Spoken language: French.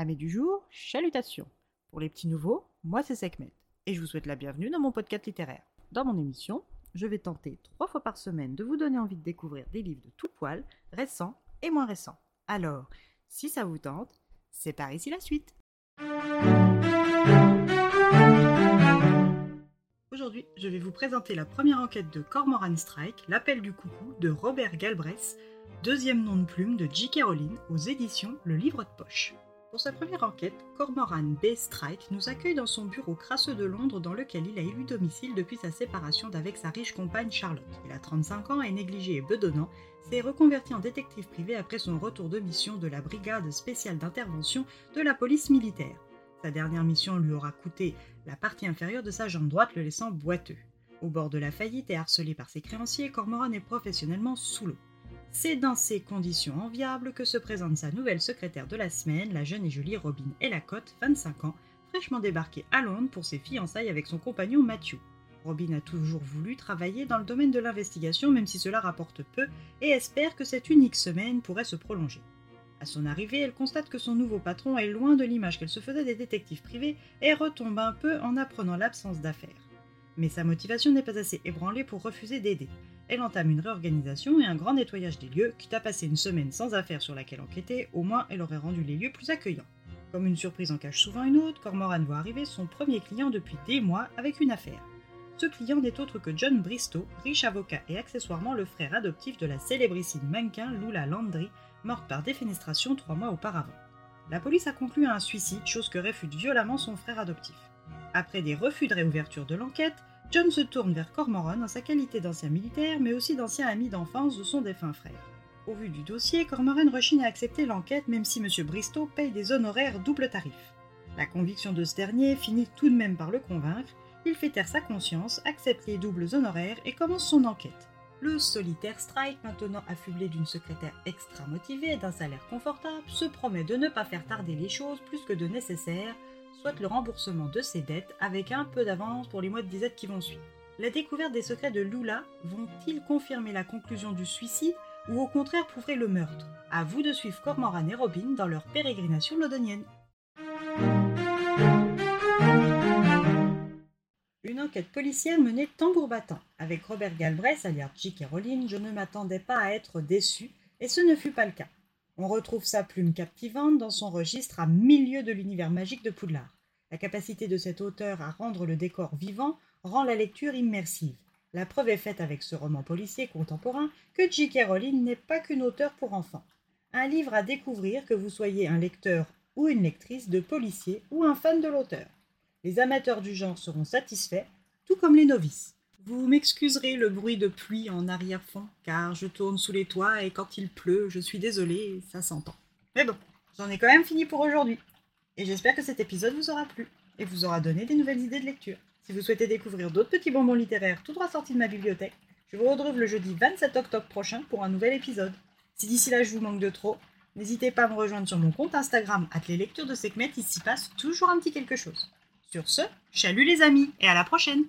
Amis du jour, chalutations. Pour les petits nouveaux, moi c'est Sekhmet et je vous souhaite la bienvenue dans mon podcast littéraire. Dans mon émission, je vais tenter trois fois par semaine de vous donner envie de découvrir des livres de tout poil, récents et moins récents. Alors, si ça vous tente, c'est par ici la suite. Aujourd'hui, je vais vous présenter la première enquête de Cormoran Strike, L'appel du coucou de Robert Galbraith, deuxième nom de plume de J.K. Rowling aux éditions Le Livre de Poche. Pour sa première enquête, Cormoran B. Strike nous accueille dans son bureau crasseux de Londres dans lequel il a élu domicile depuis sa séparation d'avec sa riche compagne Charlotte. Il a 35 ans, est négligé et bedonnant, s'est reconverti en détective privé après son retour de mission de la brigade spéciale d'intervention de la police militaire. Sa dernière mission lui aura coûté la partie inférieure de sa jambe droite, le laissant boiteux. Au bord de la faillite et harcelé par ses créanciers, Cormoran est professionnellement sous l'eau. C'est dans ces conditions enviables que se présente sa nouvelle secrétaire de la semaine, la jeune et jolie Robin Elacotte, 25 ans, fraîchement débarquée à Londres pour ses fiançailles avec son compagnon Matthew. Robin a toujours voulu travailler dans le domaine de l'investigation, même si cela rapporte peu, et espère que cette unique semaine pourrait se prolonger. À son arrivée, elle constate que son nouveau patron est loin de l'image qu'elle se faisait des détectives privés et retombe un peu en apprenant l'absence d'affaires. Mais sa motivation n'est pas assez ébranlée pour refuser d'aider. Elle entame une réorganisation et un grand nettoyage des lieux, quitte à passer une semaine sans affaires sur laquelle enquêter, au moins elle aurait rendu les lieux plus accueillants. Comme une surprise en cache souvent une autre, Cormoran voit arriver son premier client depuis des mois avec une affaire. Ce client n'est autre que John Bristow, riche avocat et accessoirement le frère adoptif de la célébrissime mannequin Lula Landry, morte par défenestration trois mois auparavant. La police a conclu à un suicide, chose que réfute violemment son frère adoptif. Après des refus de réouverture de l'enquête, John se tourne vers Cormoran en sa qualité d'ancien militaire, mais aussi d'ancien ami d'enfance de son défunt frère. Au vu du dossier, Cormoran rechigne à accepter l'enquête même si M. Bristow paye des honoraires double tarif. La conviction de ce dernier finit tout de même par le convaincre, il fait taire sa conscience, accepte les doubles honoraires et commence son enquête. Le solitaire Strike, maintenant affublé d'une secrétaire extra motivée et d'un salaire confortable, se promet de ne pas faire tarder les choses plus que de nécessaire souhaite le remboursement de ses dettes avec un peu d'avance pour les mois de disette qui vont suivre. La découverte des secrets de Lula vont-ils confirmer la conclusion du suicide ou au contraire prouver le meurtre? À vous de suivre Cormoran et Robin dans leur pérégrination londonienne. Une enquête policière menée tambour battant. Avec Robert Galbraith, alias J.K. Rowling, je ne m'attendais pas à être déçu, et ce ne fut pas le cas. On retrouve sa plume captivante dans son registre à milieu de l'univers magique de Poudlard. La capacité de cet auteur à rendre le décor vivant rend la lecture immersive. La preuve est faite avec ce roman policier contemporain que J.K. Rowling n'est pas qu'une auteure pour enfants. Un livre à découvrir que vous soyez un lecteur ou une lectrice de policier ou un fan de l'auteur. Les amateurs du genre seront satisfaits, tout comme les novices. Vous m'excuserez le bruit de pluie en arrière-fond, car je tourne sous les toits et quand il pleut, je suis désolée, ça s'entend. Mais bon, j'en ai quand même fini pour aujourd'hui. Et j'espère que cet épisode vous aura plu et vous aura donné des nouvelles idées de lecture. Si vous souhaitez découvrir d'autres petits bonbons littéraires tout droit sortis de ma bibliothèque, je vous retrouve le jeudi 27 octobre prochain pour un nouvel épisode. Si d'ici là je vous manque de trop, n'hésitez pas à me rejoindre sur mon compte Instagram, les lectures de Sekhmet, il s'y passe toujours un petit quelque chose. Sur ce, chalut les amis et à la prochaine